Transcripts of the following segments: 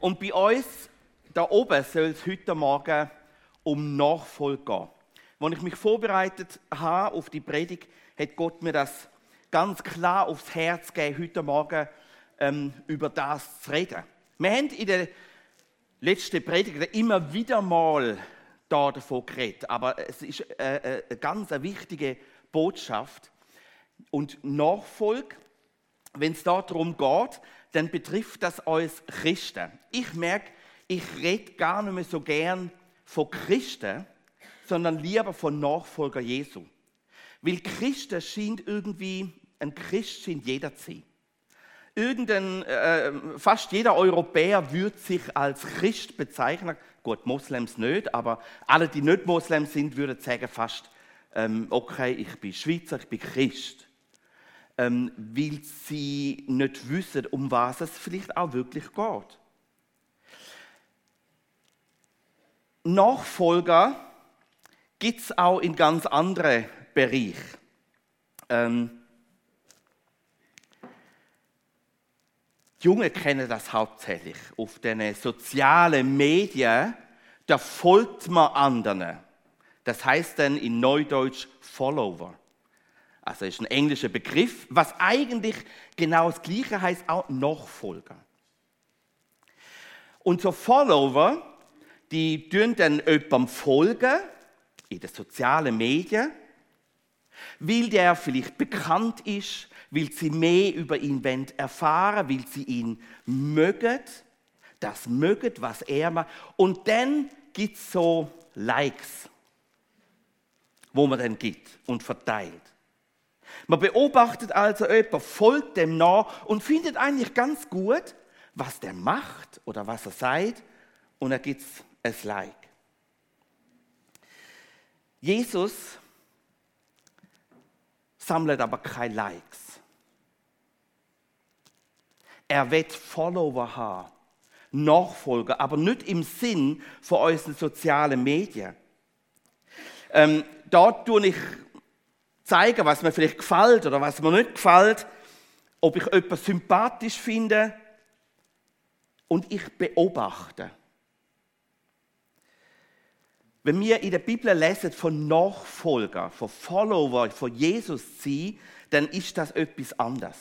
Und bei uns da oben soll es heute Morgen um Nachfolge gehen. Als ich mich vorbereitet habe auf die Predigt, hat Gott mir das ganz klar aufs Herz gegeben, heute Morgen ähm, über das zu reden. Wir haben in der letzten Predigt immer wieder mal da davon geredet, aber es ist äh, äh, eine ganz wichtige Botschaft. Und Nachfolge, wenn es darum geht, dann betrifft das uns Christen. Ich merke, ich rede gar nicht mehr so gern von Christen, sondern lieber von Nachfolger Jesu. Weil Christen scheint irgendwie, ein Christ scheint jeder zu sein. Irgendein, äh, fast jeder Europäer würde sich als Christ bezeichnen. Gut, Moslems nicht, aber alle, die nicht Moslems sind, würden sagen fast, ähm, okay, ich bin Schweizer, ich bin Christ ähm, weil sie nicht wissen, um was es vielleicht auch wirklich geht. Nachfolger gibt es auch in ganz anderen Bereichen. Ähm, die Jungen kennen das hauptsächlich. Auf den sozialen Medien, da folgt man anderen. Das heißt dann in Neudeutsch Follower also ist ein englischer Begriff, was eigentlich genau das Gleiche heißt, auch Nachfolger. Und so Follower, die tun dann jemandem folgen in den sozialen Medien, weil der vielleicht bekannt ist, weil sie mehr über ihn erfahren weil sie ihn mögen, das mögen, was er macht. Und dann gibt es so Likes, wo man dann gibt und verteilt. Man beobachtet also jemanden, folgt dem nach und findet eigentlich ganz gut, was der macht oder was er sagt und er gibt es Like. Jesus sammelt aber keine Likes. Er wird Follower haben, Nachfolger, aber nicht im Sinn von unseren sozialen Medien. Ähm, da tue ich zeigen, was mir vielleicht gefällt oder was mir nicht gefällt, ob ich etwas sympathisch finde und ich beobachte. Wenn wir in der Bibel lesen von Nachfolger, von Follower, von Jesus sein, dann ist das etwas anderes.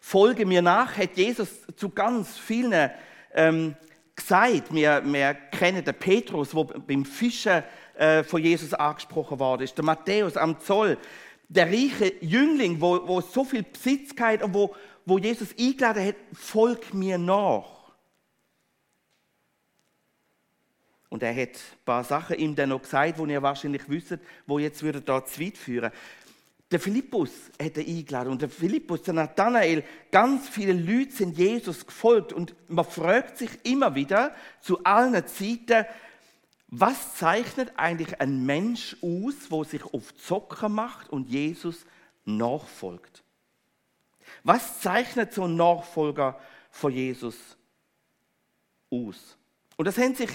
Folge mir nach, hat Jesus zu ganz vielen ähm, gesagt. Wir, wir kennen den Petrus, der beim Fischen äh, von Jesus angesprochen worden ist. Der Matthäus am Zoll, der reiche Jüngling, wo, wo so viel Besitz hat und wo, wo Jesus eingeladen hat, folg mir nach. Und er hat ein paar Sachen ihm dann noch gesagt, wo ihr wahrscheinlich wisst, wo jetzt würde da zu weit führen. Der Philippus hat er eingeladen und der Philippus, der Nathanael, ganz viele Leute sind Jesus gefolgt und man fragt sich immer wieder zu allen Zeiten, was zeichnet eigentlich ein Mensch aus, wo sich auf Zocker macht und Jesus nachfolgt? Was zeichnet so ein Nachfolger von Jesus aus? Und das haben sich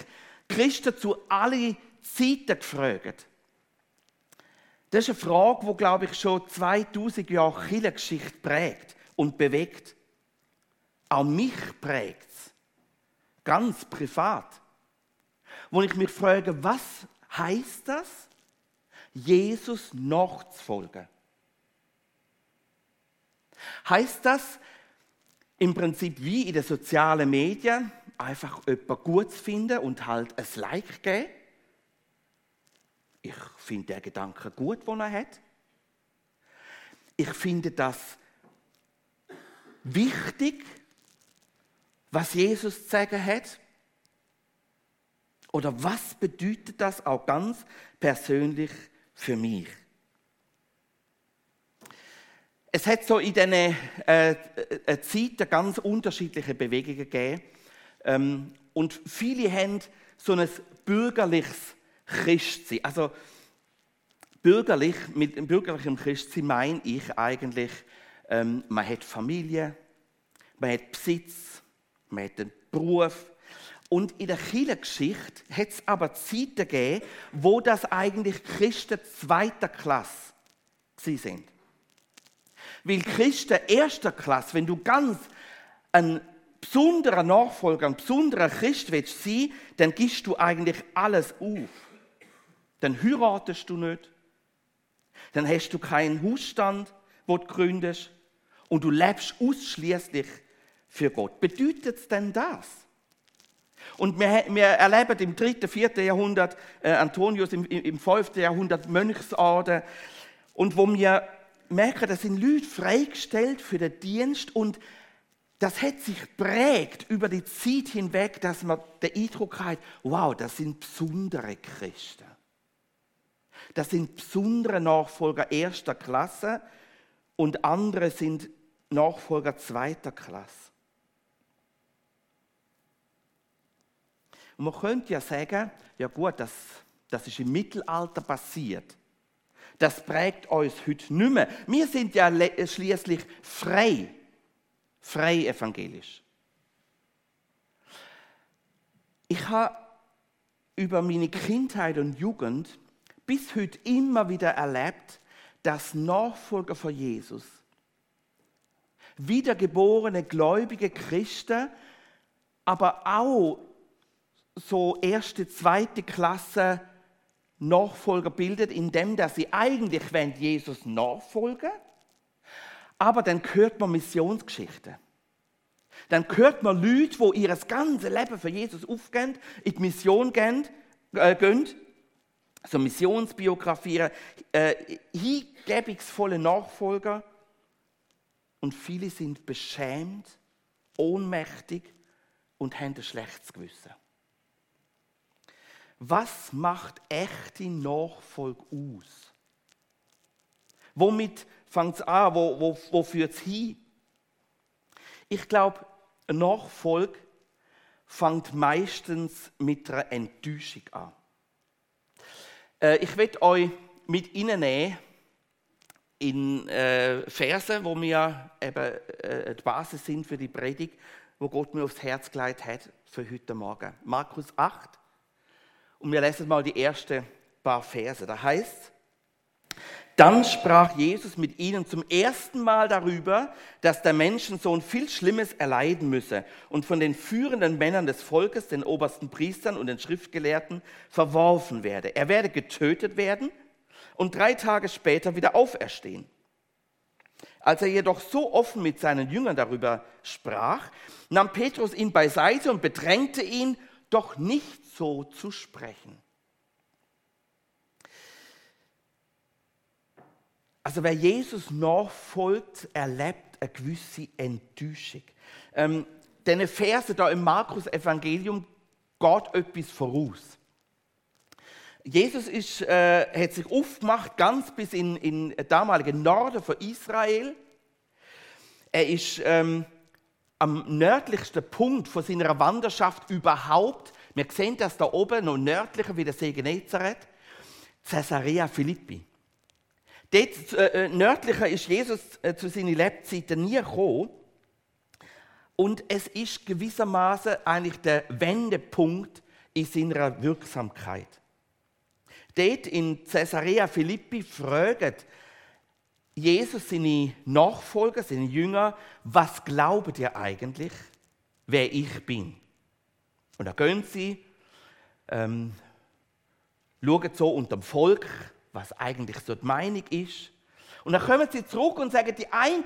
Christen zu alle Zeiten gefragt. Das ist eine Frage, die, glaube ich, schon 2000 Jahre Kirchengeschichte prägt und bewegt. Auch mich prägt es. Ganz privat wo ich mich frage, was heißt das, Jesus nachzufolgen? Heißt das im Prinzip wie in den sozialen Medien einfach jemanden gut zu finden und halt ein Like geben? Ich finde den Gedanken gut, den er hat. Ich finde das wichtig, was Jesus zu sagen hat. Oder was bedeutet das auch ganz persönlich für mich? Es hat so in diesen äh, äh, Zeiten ganz unterschiedliche Bewegungen gegeben. Ähm, und viele haben so ein bürgerliches Christsein. Also bürgerlich, mit bürgerlichem Christsein meine ich eigentlich, ähm, man hat Familie, man hat Besitz, man hat einen Beruf, und in der Kirchengeschichte hat es aber Zeiten gegeben, wo das eigentlich Christen zweiter Klasse sind. Weil Christen erster Klasse, wenn du ganz ein besonderer Nachfolger, ein besonderer Christ willst sein, dann gibst du eigentlich alles auf. Dann heiratest du nicht. Dann hast du keinen Hausstand, wo du gründest. Und du lebst ausschließlich für Gott. Bedeutet es denn das? Und wir, wir, erleben im 3., 4. Jahrhundert äh, Antonius, im, im 5. Jahrhundert Mönchsorden. Und wo wir merken, das sind Leute freigestellt für den Dienst und das hat sich prägt über die Zeit hinweg, dass man den Eindruck hat, wow, das sind besondere Christen. Das sind besondere Nachfolger erster Klasse und andere sind Nachfolger zweiter Klasse. Und man könnte ja sagen, ja gut, das, das ist im Mittelalter passiert. Das prägt uns heute nicht mehr. Wir sind ja schließlich frei, frei evangelisch. Ich habe über meine Kindheit und Jugend bis heute immer wieder erlebt, dass Nachfolger von Jesus, wiedergeborene gläubige Christen, aber auch so erste, zweite Klasse Nachfolger bildet, indem dass sie eigentlich Jesus nachfolgen aber dann hört man Missionsgeschichten. Dann hört man Leute, die ihr ganzes Leben für Jesus aufgehen, in die Mission gehen, äh, gehen so Missionsbiografien, äh, hingebungsvolle Nachfolger. Und viele sind beschämt, ohnmächtig und haben ein schlechtes Gewissen. Was macht echte Nachfolge aus? Womit fängt es an? Wo, wo, wo führt es hin? Ich glaube, Nachfolge fängt meistens mit einer Enttäuschung an. Äh, ich werde euch mit Ihnen in äh, Verse, wo mir eben äh, die Basis sind für die Predigt, wo Gott mir aufs Herz gelegt hat für heute Morgen. Markus 8, und wir lesen mal die ersten paar Verse. Da heißt, dann sprach Jesus mit ihnen zum ersten Mal darüber, dass der Menschensohn viel Schlimmes erleiden müsse und von den führenden Männern des Volkes, den obersten Priestern und den Schriftgelehrten, verworfen werde. Er werde getötet werden und drei Tage später wieder auferstehen. Als er jedoch so offen mit seinen Jüngern darüber sprach, nahm Petrus ihn beiseite und bedrängte ihn, doch nicht so zu sprechen. Also wer Jesus nachfolgt, erlebt eine gewisse Enttäuschung. Ähm, Diese Verse da im Markus-Evangelium geht etwas voraus. Jesus ist, äh, hat sich aufgemacht, ganz bis in, in den damaligen Norden von Israel. Er ist ähm, am nördlichsten Punkt von seiner Wanderschaft überhaupt. Wir sehen das da oben, noch nördlicher wie der See Genezareth, Caesarea Philippi. Dort äh, äh, nördlicher ist Jesus äh, zu seinen Lebzeiten nie gekommen. Und es ist gewissermaßen eigentlich der Wendepunkt in seiner Wirksamkeit. Dort in Caesarea Philippi fragt Jesus seine Nachfolger, seine Jünger, was glaubt ihr eigentlich, wer ich bin? Und da gehen sie, ähm, schauen so unter dem Volk, was eigentlich so die Meinung ist. Und dann kommen sie zurück und sagen, die einen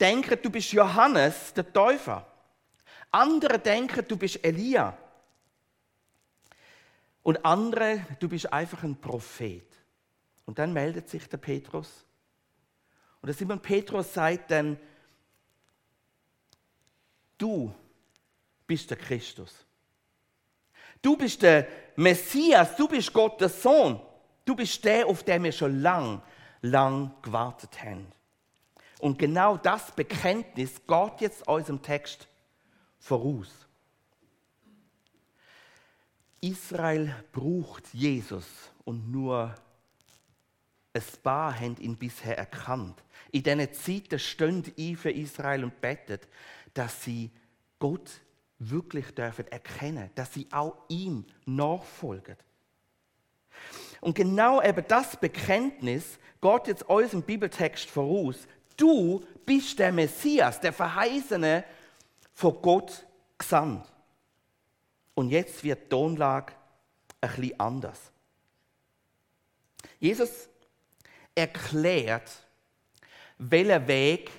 denken, du bist Johannes, der Täufer. Andere denken, du bist Elia. Und andere, du bist einfach ein Prophet. Und dann meldet sich der Petrus und der Simon Petrus sagt dann, du bist der Christus. Du bist der Messias, du bist Gottes Sohn. Du bist der, auf den wir schon lang, lang gewartet haben. Und genau das Bekenntnis geht jetzt unserem Text voraus. Israel braucht Jesus und nur ein paar haben ihn bisher erkannt. In diesen Zeiten stehen ein für Israel und betet, dass sie Gott wirklich dürfen erkennen, dass sie auch ihm nachfolgen. Und genau eben das Bekenntnis geht jetzt unserem Bibeltext voraus. Du bist der Messias, der Verheißene von Gott gesandt. Und jetzt wird die Tonlage ein bisschen anders. Jesus erklärt, welchen Weg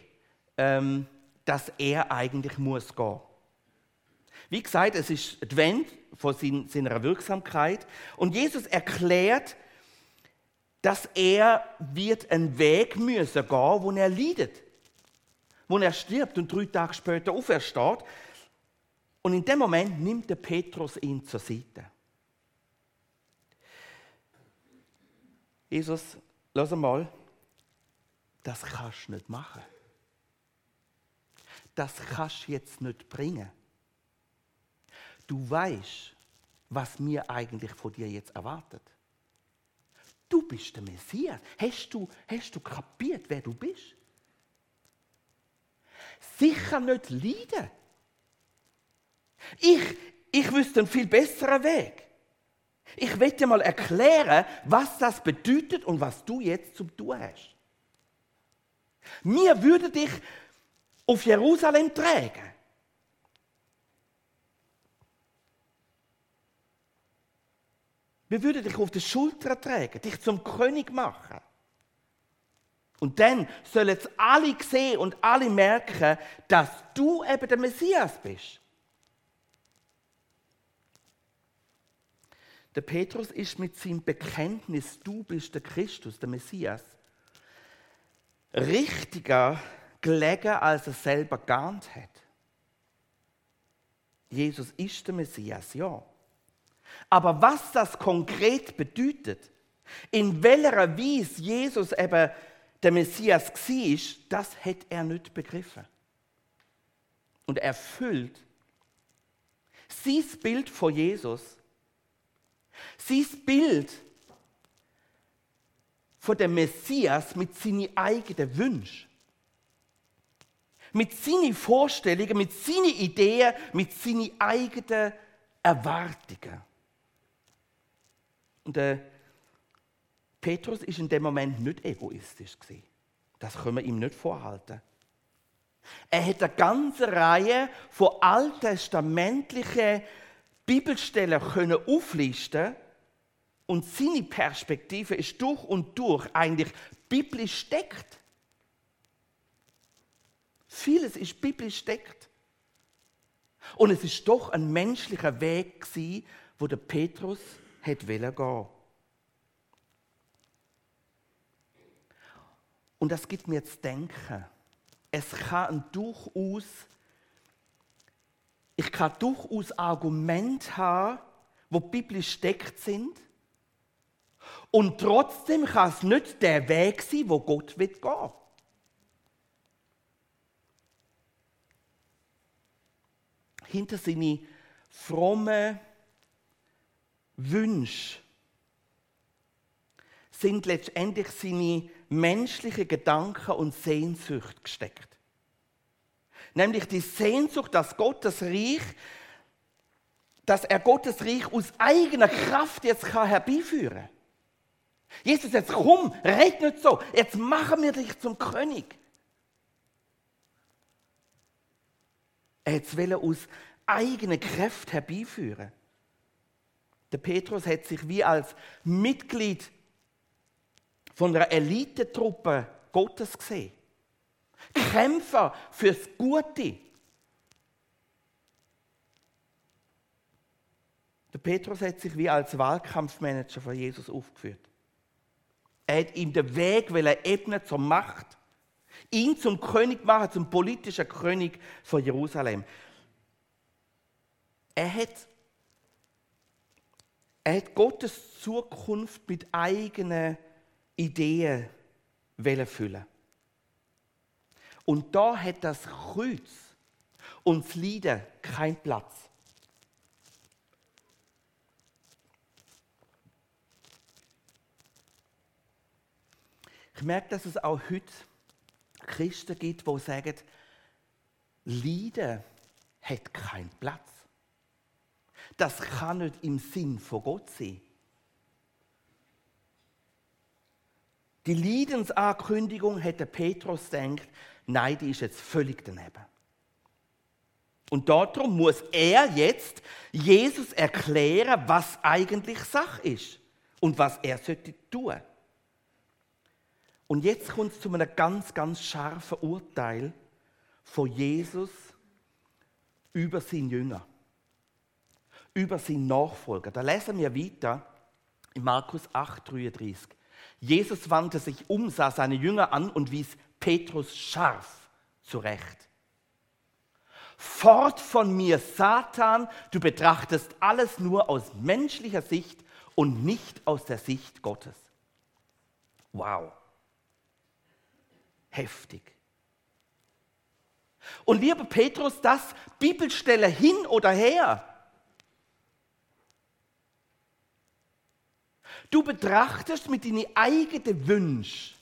ähm, dass er eigentlich muss gehen. Wie gesagt, es ist Advent von seiner Wirksamkeit und Jesus erklärt, dass er wird einen Weg müssen gehen, wo er leidet, wo er stirbt und drei Tage später aufersteht. Und in dem Moment nimmt der Petrus ihn zur Seite. Jesus, lass mal, das kannst du nicht machen. Das kannst du jetzt nicht bringen. Du weißt, was mir eigentlich von dir jetzt erwartet. Du bist der Messias. Hast du, hast du kapiert, wer du bist? Sicher nicht leiden. Ich, ich wüsste einen viel besseren Weg. Ich will dir mal erklären, was das bedeutet und was du jetzt zum tun hast. Mir würde dich auf Jerusalem tragen. Wir würden dich auf die Schulter tragen, dich zum König machen. Und dann sollen jetzt alle sehen und alle merken, dass du eben der Messias bist. Der Petrus ist mit seinem Bekenntnis, du bist der Christus, der Messias, richtiger gelegen, als er selber geahnt hat. Jesus ist der Messias, ja. Aber was das konkret bedeutet, in welcher Weise Jesus eben der Messias war, das hat er nicht begriffen. Und er füllt sein Bild von Jesus, sein Bild von dem Messias mit seinen eigenen Wünschen mit seinen Vorstellungen, mit seinen Ideen, mit seinen eigenen Erwartungen. Und der Petrus ist in dem Moment nicht egoistisch gewesen. Das können wir ihm nicht vorhalten. Er hat eine ganze Reihe von alttestamentlichen Bibelstellen können auflisten und seine Perspektive ist durch und durch eigentlich biblisch steckt. Vieles ist biblisch steckt. Und es ist doch ein menschlicher Weg gewesen, wo der Petrus hätte gehen. Und das gibt mir jetzt denken. Es kann durchaus, ich kann durchaus Argumente haben, wo biblisch steckt sind. Und trotzdem kann es nicht der Weg sein, wo Gott gehen. hinter seine frommen Wünsche sind letztendlich seine menschlichen Gedanken und Sehnsucht gesteckt. Nämlich die Sehnsucht, dass Gottes Reich, dass er Gottes Reich aus eigener Kraft jetzt herbeiführen kann. Jesus, jetzt komm, red nicht so, jetzt machen wir dich zum König. Er wollte aus eigenen Kräften herbeiführen. Der Petrus hat sich wie als Mitglied von einer Elitetruppe Gottes gesehen. Kämpfer fürs Gute. Der Petrus hat sich wie als Wahlkampfmanager von Jesus aufgeführt. Er hat ihm den Weg ebnen zur Macht ihn zum König machen, zum politischen König von Jerusalem. Er hat, er hat Gottes Zukunft mit eigenen Ideen füllen. Und da hat das Kreuz und das Leiden keinen Platz. Ich merke, dass es auch heute Christen gibt, die sagen, Leiden hat keinen Platz. Das kann nicht im Sinn von Gott sein. Die Leidensankündigung hätte Petrus denkt, nein, die ist jetzt völlig daneben. Und darum muss er jetzt Jesus erklären, was eigentlich Sache ist und was er sollte tun. Und jetzt kommt es zu einem ganz, ganz scharfen Urteil von Jesus über seinen Jünger, über seinen Nachfolger. Da lesen wir weiter in Markus 8, 33. Jesus wandte sich um, sah seine Jünger an und wies Petrus scharf zurecht. Fort von mir, Satan, du betrachtest alles nur aus menschlicher Sicht und nicht aus der Sicht Gottes. Wow. Heftig. Und lieber Petrus, das Bibelstelle hin oder her. Du betrachtest mit deinen eigenen Wünschen,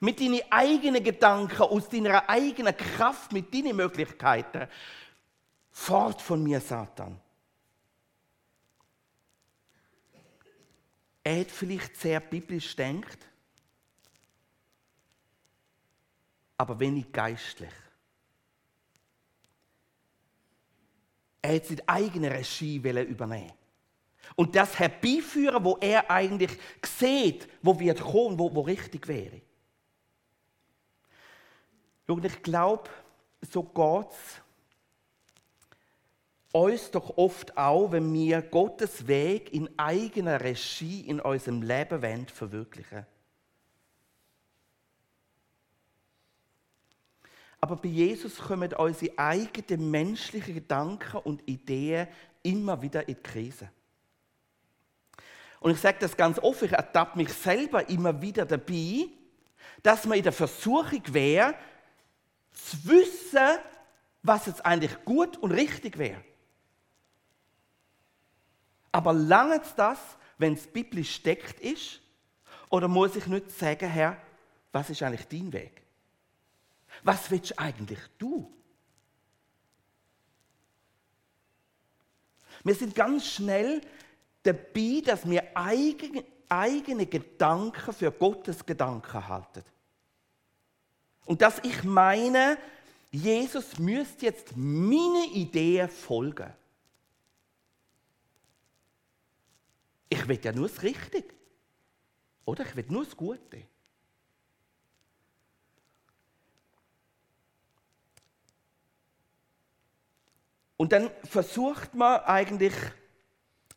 mit deinen eigenen Gedanken, aus deiner eigenen Kraft, mit deinen Möglichkeiten. Fort von mir, Satan. Er hat vielleicht sehr biblisch denkt, aber wenig geistlich. Er hat seine eigene Regie übernehmen und das herbeiführen, wo er eigentlich sieht, wo wird kommen, wo, wo richtig wäre. Und ich glaube, so geht es uns doch oft auch, wenn wir Gottes Weg in eigener Regie in unserem Leben wollen, verwirklichen. Aber bei Jesus kommen unsere eigenen menschlichen Gedanken und Ideen immer wieder in die Krise. Und ich sage das ganz offen, ich ertappe mich selber immer wieder dabei, dass man in der Versuchung wäre, zu wissen, was jetzt eigentlich gut und richtig wäre. Aber lange das, wenn es biblisch steckt ist? Oder muss ich nicht sagen, Herr, was ist eigentlich dein Weg? Was willst eigentlich du? Wir sind ganz schnell dabei, dass wir eigene, eigene Gedanken für Gottes Gedanken halten. Und dass ich meine, Jesus müsste jetzt meine Idee folgen. Ich will ja nur das Richtige. Oder ich will nur das Gute. Und dann versucht man eigentlich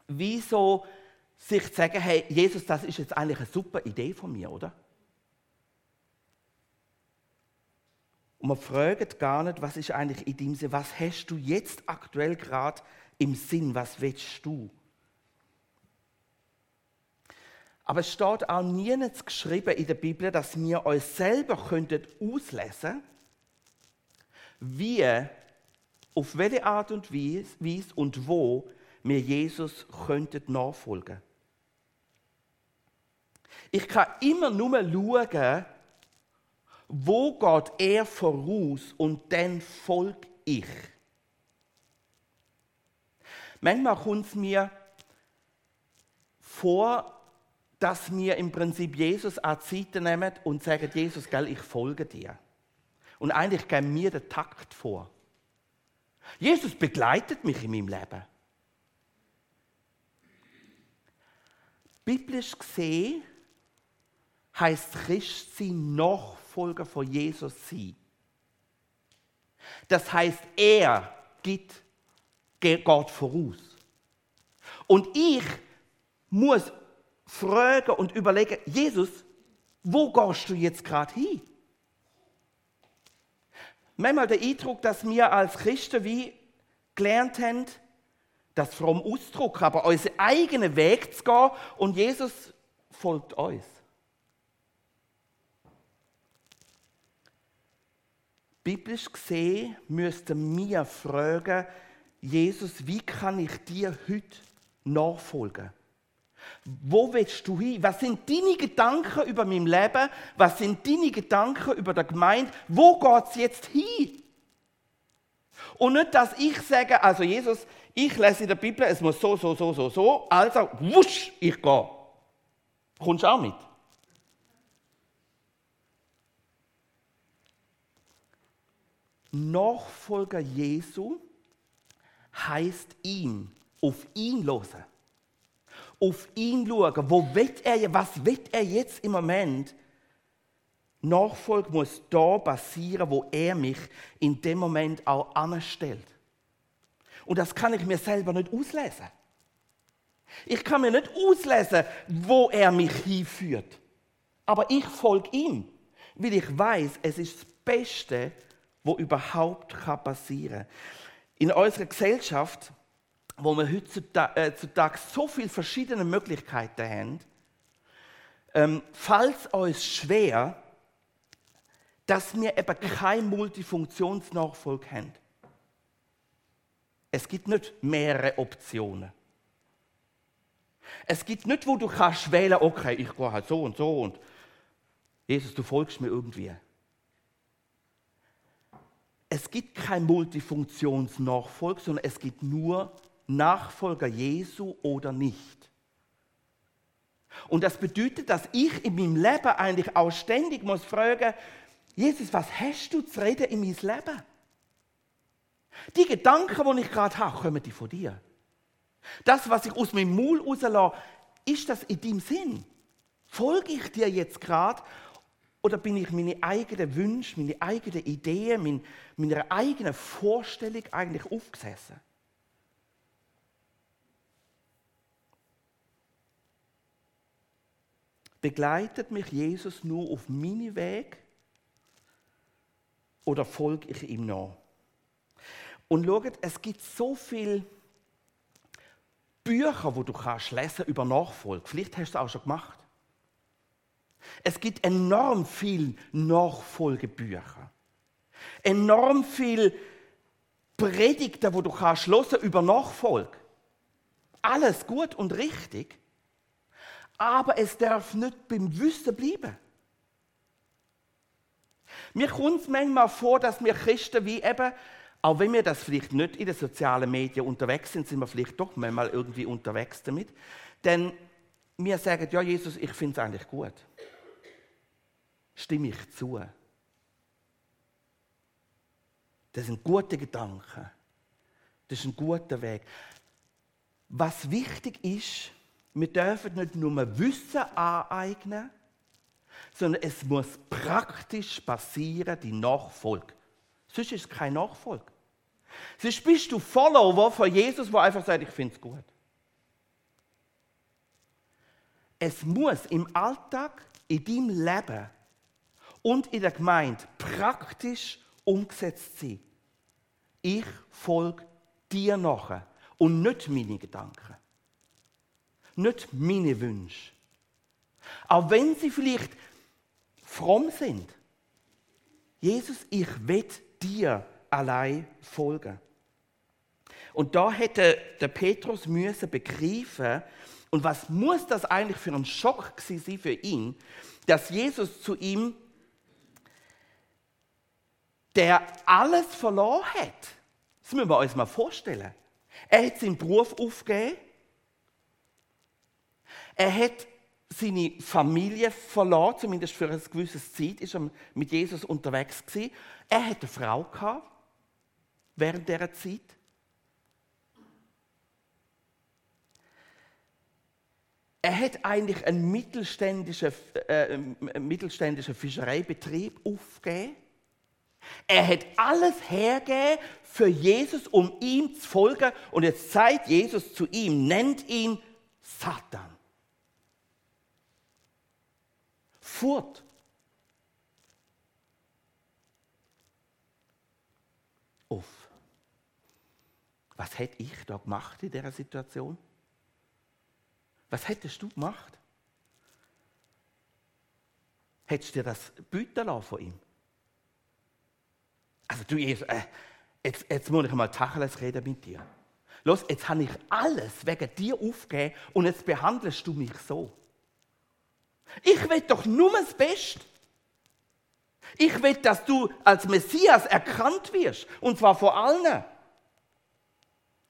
wie sich zu sagen, hey, Jesus, das ist jetzt eigentlich eine super Idee von mir, oder? Und man fragt gar nicht, was ist eigentlich in dem Sinn, was hast du jetzt aktuell gerade im Sinn, was willst du? Aber es steht auch nirgends geschrieben in der Bibel, dass wir uns selber könnten auslesen wie, auf welche Art und Weise und wo wir Jesus könnten nachfolgen. Ich kann immer nur schauen, wo geht er voraus und dann folge ich. Manchmal kommt es mir vor, dass wir im Prinzip Jesus an die Seite nehmen und sagen, Jesus, gell, ich folge dir. Und eigentlich geben mir den Takt vor. Jesus begleitet mich in meinem Leben. Biblisch gesehen heißt Christsein Nachfolger von Jesus sein. Das heißt, er geht, geht voraus. Und ich muss fragen und überlegen, Jesus, wo gehst du jetzt gerade hin? Manchmal der Eindruck, dass wir als Christen wie gelernt haben, das fromm Ausdruck, aber unseren eigenen Weg zu gehen und Jesus folgt uns. Biblisch gesehen müssten wir fragen, Jesus, wie kann ich dir heute nachfolgen? Wo willst du hin? Was sind deine Gedanken über mein Leben? Was sind deine Gedanken über die Gemeinde? Wo geht es jetzt hin? Und nicht, dass ich sage, also Jesus, ich lese in der Bibel, es muss so, so, so, so, so, also wusch, ich gehe. Kommst du auch mit? Nachfolger Jesu heißt ihm, auf ihn losen. Auf ihn schauen. Wo wird er, was wird er jetzt im Moment? Nachfolge muss da passieren, wo er mich in dem Moment auch anstellt. Und das kann ich mir selber nicht auslesen. Ich kann mir nicht auslesen, wo er mich hinführt. Aber ich folge ihm, weil ich weiß, es ist das Beste, wo überhaupt passieren kann. In unserer Gesellschaft, wo wir heutzutage äh, so viele verschiedene Möglichkeiten haben, ähm, fällt es uns schwer, dass wir eben keine Multifunktionsnachfolge haben. Es gibt nicht mehrere Optionen. Es gibt nicht, wo du kannst wählen, okay, ich gehe halt so und so und Jesus, du folgst mir irgendwie. Es gibt kein Multifunktionsnachfolge, sondern es gibt nur Nachfolger Jesu oder nicht. Und das bedeutet, dass ich in meinem Leben eigentlich auch ständig muss fragen, Jesus, was hast du zu reden in meinem Leben? Die Gedanken, die ich gerade habe, kommen die von dir. Das, was ich aus meinem Maul rauslasse, ist das in deinem Sinn? Folge ich dir jetzt gerade oder bin ich meine eigenen Wünsche, meine eigenen Ideen, meine eigene Vorstellung eigentlich aufgesessen? Begleitet mich Jesus nur auf meinen Weg oder folge ich ihm nach? Und schaut, es gibt so viele Bücher, wo du kannst lesen über Nachfolge. Vielleicht hast du es auch schon gemacht. Es gibt enorm viele Nachfolgebücher. Enorm viele Predigten, wo du kannst hören über Nachfolge. Alles gut und richtig. Aber es darf nicht beim Wissen bleiben. Mir kommt es manchmal vor, dass wir Christen wie eben, auch wenn wir das vielleicht nicht in den sozialen Medien unterwegs sind, sind wir vielleicht doch manchmal irgendwie unterwegs damit. Denn wir sagen, ja Jesus, ich finde es eigentlich gut. Stimme ich zu. Das sind gute Gedanken. Das ist ein guter Weg. Was wichtig ist, wir dürfen nicht nur Wissen aneignen, sondern es muss praktisch passieren, die Nachfolge. Sonst ist es kein Nachfolge. Sonst bist du Follower von Jesus, der einfach sagt, ich finde es gut. Es muss im Alltag, in deinem Leben und in der Gemeinde praktisch umgesetzt sein. Ich folge dir nachher und nicht meine Gedanken. Nicht meine Wünsche. Auch wenn sie vielleicht fromm sind. Jesus, ich will dir allein folgen. Und da hätte der Petrus müssen begreifen, und was muss das eigentlich für ein Schock sein für ihn, dass Jesus zu ihm, der alles verloren hat, das müssen wir uns mal vorstellen. Er hat seinen Beruf aufgegeben, er hat seine Familie verloren, zumindest für eine gewisse Zeit, ist er mit Jesus unterwegs gewesen. Er hatte eine Frau gehabt, während dieser Zeit. Er hat eigentlich einen mittelständischen, äh, mittelständischen Fischereibetrieb aufgegeben. Er hat alles hergegeben für Jesus, um ihm zu folgen. Und jetzt sagt Jesus zu ihm, nennt ihn Satan. Fort. Auf. Was hätte ich da gemacht in dieser Situation? Was hättest du gemacht? Hättest du dir das bieten von ihm? Also du, Jesus, äh, jetzt, jetzt muss ich mal Tacheles reden mit dir. Los, jetzt habe ich alles wegen dir aufgegeben und jetzt behandelst du mich so. Ich will doch nur das Beste. Ich will, dass du als Messias erkannt wirst. Und zwar vor allen.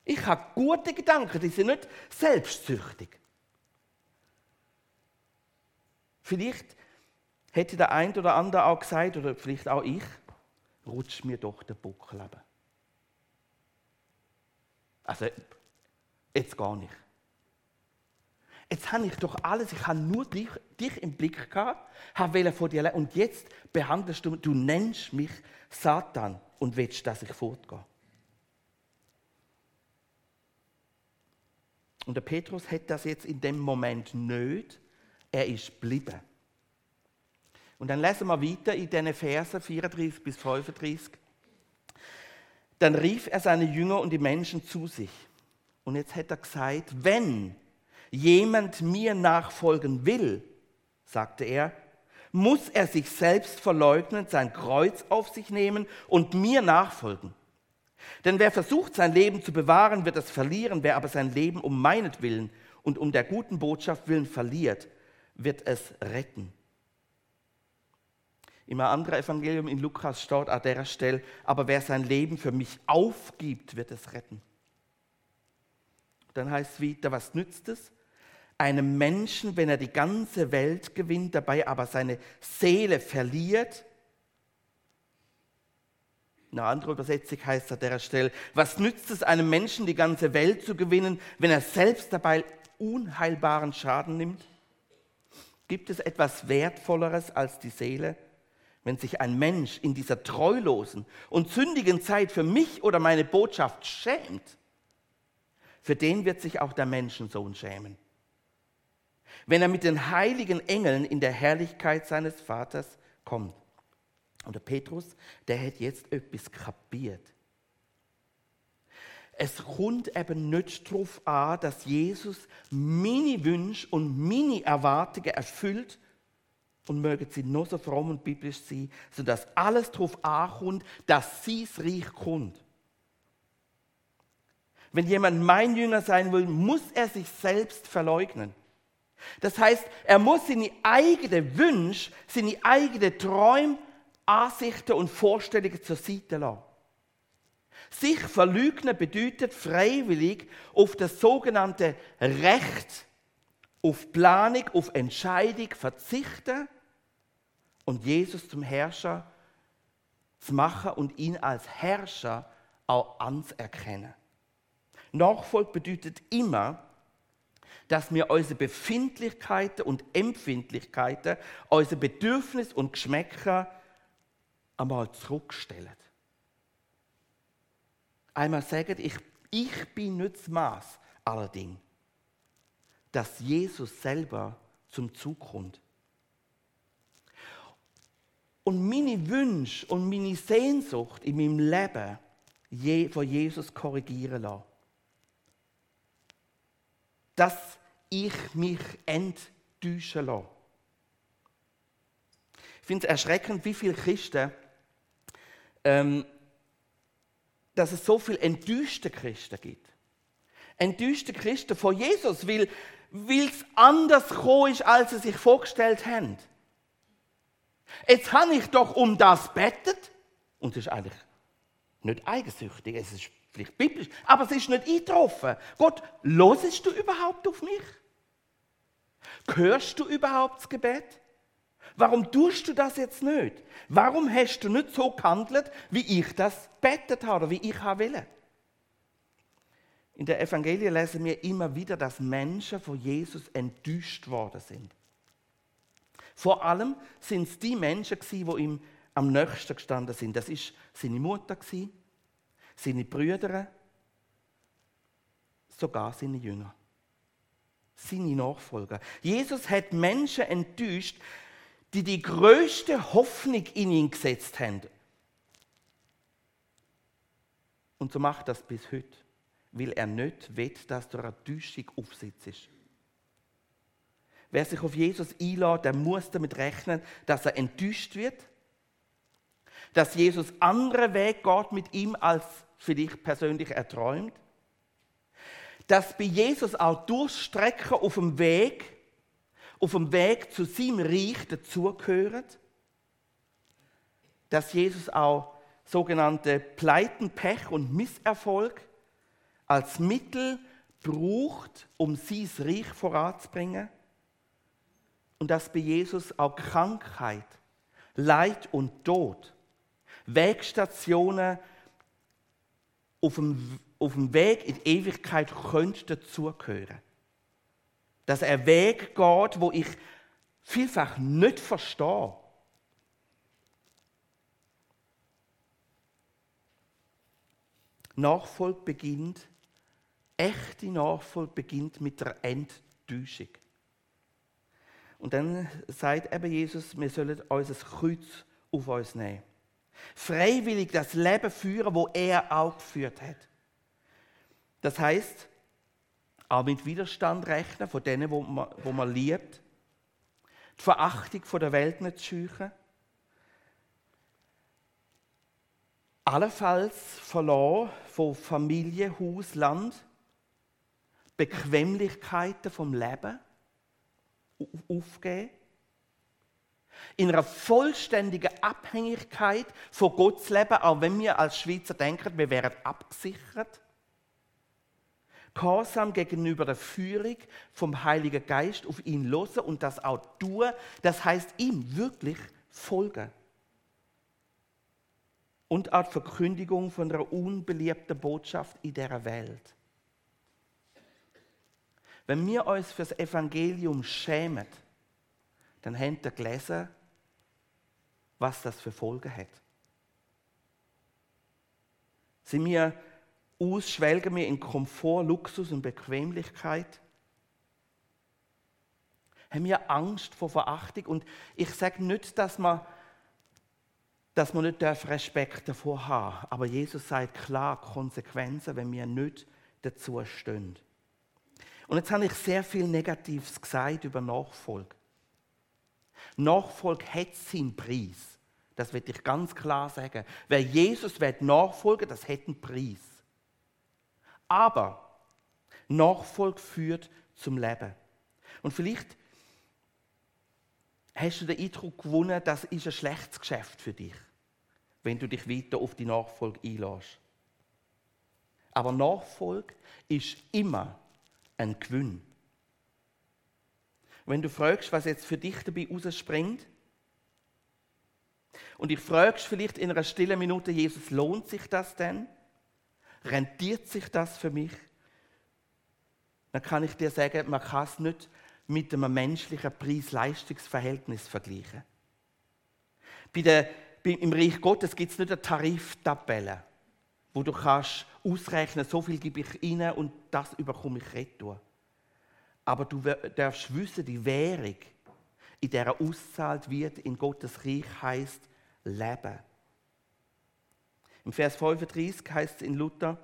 Ich habe gute Gedanken, die sind nicht selbstsüchtig. Vielleicht hätte der ein oder andere auch gesagt, oder vielleicht auch ich, rutscht mir doch der Buckel ab. Also, jetzt gar nicht. Jetzt habe ich doch alles, ich habe nur dich, dich im Blick gehabt, habe von dir und jetzt behandelst du, du nennst mich Satan und willst, dass ich fortgehe. Und der Petrus hat das jetzt in dem Moment nicht. Er ist geblieben. Und dann lesen wir weiter in diesen Versen 34 bis 35. Dann rief er seine Jünger und die Menschen zu sich. Und jetzt hat er gesagt, wenn jemand mir nachfolgen will, sagte er, muss er sich selbst verleugnen, sein Kreuz auf sich nehmen und mir nachfolgen. Denn wer versucht, sein Leben zu bewahren, wird es verlieren. Wer aber sein Leben um meinetwillen und um der guten Botschaft willen verliert, wird es retten. Im anderen Evangelium in Lukas steht an der Stelle, aber wer sein Leben für mich aufgibt, wird es retten. Dann heißt es wieder, was nützt es? Einem Menschen, wenn er die ganze Welt gewinnt, dabei aber seine Seele verliert, eine andere Übersetzung heißt an der Stelle, was nützt es einem Menschen, die ganze Welt zu gewinnen, wenn er selbst dabei unheilbaren Schaden nimmt? Gibt es etwas Wertvolleres als die Seele? Wenn sich ein Mensch in dieser treulosen und sündigen Zeit für mich oder meine Botschaft schämt, für den wird sich auch der Menschensohn schämen. Wenn er mit den heiligen Engeln in der Herrlichkeit seines Vaters kommt. Und der Petrus, der hat jetzt etwas kapiert. Es kommt eben nicht darauf an, dass Jesus meine Wünsche und meine Erwartungen erfüllt und mögen sie noch so fromm und biblisch sein, sodass alles darauf ankommt, dass sein Reich kommt. Wenn jemand mein Jünger sein will, muss er sich selbst verleugnen. Das heißt, er muss seine eigenen Wünsche, seine eigenen Träume Ansichten und Vorstellungen zur Seite lassen. Sich verleugnen bedeutet freiwillig auf das sogenannte Recht, auf Planung, auf Entscheidung verzichten und Jesus zum Herrscher zu machen und ihn als Herrscher auch anzuerkennen. Nachfolge bedeutet immer, dass wir unsere Befindlichkeiten und Empfindlichkeiten, unsere Bedürfnisse und Geschmäcker einmal zurückstellen. Einmal sagen, ich, ich bin nicht das Maß aller Dinge. Dass Jesus selber zum Zug kommt. Und meine Wünsche und meine Sehnsucht in meinem Leben von Jesus korrigieren lassen. Dass ich mich enttäuschen lasse. Ich finde es erschreckend, wie viele Christen ähm, dass es so viele enttäuschte Christen gibt. Enttäuschte Christen von Jesus, weil es anders gekommen ist, als sie sich vorgestellt haben. Jetzt habe ich doch um das bettet und es ist eigentlich nicht eigensüchtig, es ist vielleicht biblisch, aber es ist nicht eingetroffen. Gott, losest du überhaupt auf mich? Hörst du überhaupt das Gebet? Warum tust du das jetzt nicht? Warum hast du nicht so gehandelt, wie ich das bettet habe, wie ich will? In der Evangelie lesen wir immer wieder, dass Menschen von Jesus enttäuscht worden sind. Vor allem sind es die Menschen, die ihm am nächsten gestanden sind. Das ist seine Mutter, seine Brüder, sogar seine Jünger, seine Nachfolger. Jesus hat Menschen enttäuscht, die die größte Hoffnung in ihn gesetzt haben. Und so macht das bis heute, weil er nicht will, dass du eine Täuschung aufsitzt. Wer sich auf Jesus einlädt, der muss damit rechnen, dass er enttäuscht wird, dass Jesus andere Weg geht mit ihm, als für dich persönlich erträumt, dass bei Jesus auch Durchstrecken auf dem Weg auf dem Weg zu seinem Reich dazugehören, dass Jesus auch sogenannte Pleiten, Pech und Misserfolg als Mittel braucht, um sein Reich voranzubringen? Und dass bei Jesus auch Krankheit, Leid und Tod Wegstationen auf dem, auf dem Weg in die Ewigkeit könnte dazugehören. Dass er Weg geht, wo ich vielfach nicht verstehe. Nachfolge beginnt, echte Nachfolge beginnt mit der Enttäuschung. Und dann sagt eben Jesus, wir sollen unser Kreuz auf uns nehmen. Freiwillig das Leben führen, wo er auch geführt hat. Das heißt, auch mit Widerstand rechnen von denen, wo man, wo man liebt. Die Verachtung von der Welt nicht scheuchen. Allenfalls verloren von Familie, Haus, Land. Bequemlichkeiten vom Leben aufgeben. In einer vollständigen Abhängigkeit von Gott zu leben, auch wenn wir als Schweizer denken, wir wären abgesichert. Gehorsam gegenüber der Führung vom Heiligen Geist auf ihn losen und das auch tun, das heißt ihm wirklich folgen. Und auch die Verkündigung von einer unbeliebten Botschaft in der Welt. Wenn wir uns fürs Evangelium schämen, dann haben wir gelesen, was das für Folgen hat. Sind wir aus, schwelgen wir in Komfort, Luxus und Bequemlichkeit? Haben wir Angst vor Verachtung? Und ich sage nicht, dass man, dass man nicht Respekt davor haben darf. Aber Jesus sagt klar Konsequenzen, wenn wir nicht dazu stehen. Und jetzt habe ich sehr viel Negatives gesagt über Nachfolge. Nachfolge hat seinen Preis. Das wird ich ganz klar sagen. Wer Jesus wird nachfolgen, das hat einen Preis. Aber Nachfolge führt zum Leben. Und vielleicht hast du den Eindruck gewonnen, das ist ein schlechtes Geschäft für dich, wenn du dich weiter auf die Nachfolge einlässt. Aber Nachfolge ist immer ein Gewinn. Wenn du fragst, was jetzt für dich dabei rausspringt, und ich fragst vielleicht in einer stillen Minute, Jesus, lohnt sich das denn? Rentiert sich das für mich? Dann kann ich dir sagen, man kann es nicht mit einem menschlichen Preis-Leistungs-Verhältnis vergleichen. Bei der, bei, Im Reich Gottes gibt es nicht eine Tariftabelle, wo du kannst ausrechnen, so viel gebe ich rein und das überkomme ich retour. Aber du darfst wissen, die Währung, in der auszahlt wird in Gottes Reich, heißt Leben. Im Vers 35 heißt es in Luther,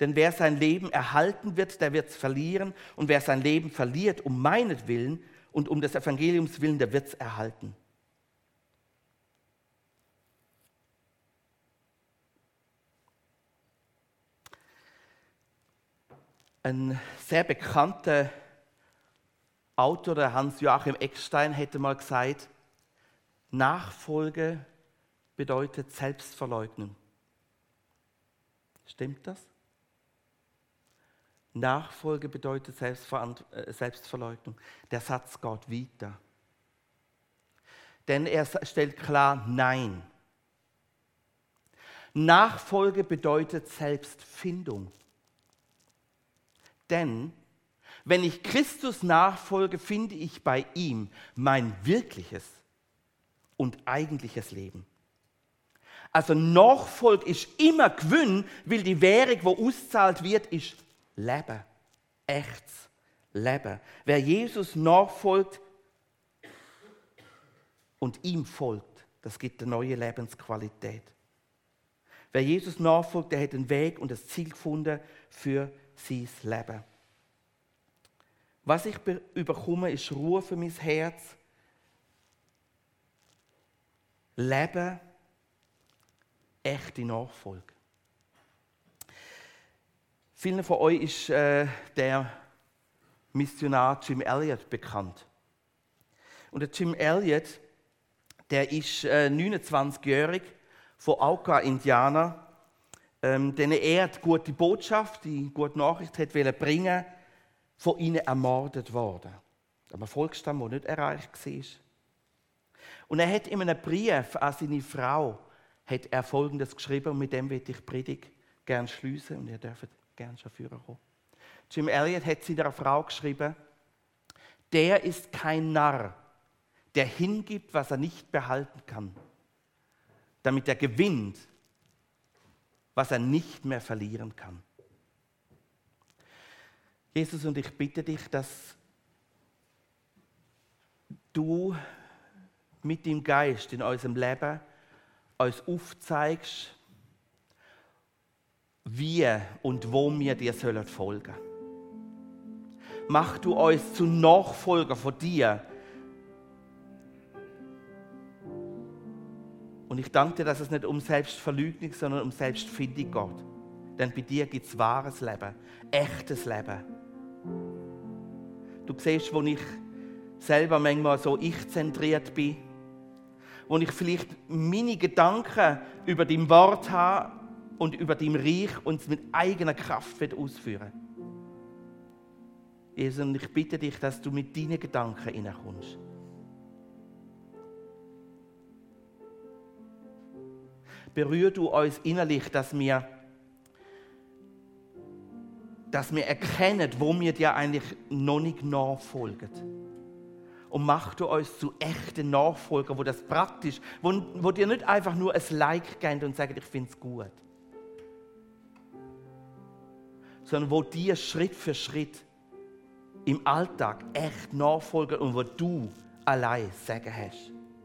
denn wer sein Leben erhalten wird, der wird es verlieren. Und wer sein Leben verliert, um meinetwillen und um des Evangeliums willen, der wird es erhalten. Ein sehr bekannter Autor, der Hans-Joachim Eckstein, hätte mal gesagt, Nachfolge bedeutet Selbstverleugnung. Stimmt das? Nachfolge bedeutet äh, Selbstverleugnung. Der Satz geht weiter. Denn er stellt klar, nein. Nachfolge bedeutet Selbstfindung. Denn wenn ich Christus nachfolge, finde ich bei ihm mein wirkliches und eigentliches Leben. Also Nachfolge ist immer Gewinn, weil die Währung, die auszahlt wird, ist Leben. Echtes Leben. Wer Jesus nachfolgt und ihm folgt, das gibt eine neue Lebensqualität. Wer Jesus nachfolgt, der hat einen Weg und das Ziel gefunden für sein Leben. Was ich überkomme, ist Ruhe für mein Herz. Leben, echte Nachfolge. Vielen von euch ist äh, der Missionar Jim Elliot bekannt. Und der Jim Elliot, der ist äh, 29-jährig von Auka, Indianer, ähm, denen er die gute Botschaft, die gute Nachricht hat bringen von ihnen ermordet worden. Ein Volksstamm, der nicht erreicht war. Und er hat in einem Brief an seine Frau hat er Folgendes geschrieben und mit dem werde ich Predigt gern schließen und ihr dürft gern schon führen kommen. Jim Elliot hat zu einer Frau geschrieben, der ist kein Narr, der hingibt, was er nicht behalten kann, damit er gewinnt, was er nicht mehr verlieren kann. Jesus, und ich bitte dich, dass du mit dem Geist in unserem Leben uns aufzeigst, wie und wo wir dir sollen folgen. Mach du uns zu Nachfolger von dir. Und ich danke dir, dass es nicht um Selbstverleugnung, sondern um Selbstfindung geht. Denn bei dir gibt es wahres Leben, echtes Leben. Du siehst, wo ich selber manchmal so ich-zentriert bin, wo ich vielleicht meine Gedanken über dein Wort habe und über dein Reich und es mit eigener Kraft ausführen Jesus, und ich bitte dich, dass du mit deinen Gedanken hineinkommst. Berühr du uns innerlich, dass wir, dass wir erkennen, wo wir dir eigentlich noch nicht nachfolgen und mach du uns zu echten Nachfolgern, wo das praktisch, wo, wo dir nicht einfach nur ein Like geben und sagen, ich finde es gut, sondern wo dir Schritt für Schritt im Alltag echt nachfolgen und wo du allein sagen hast.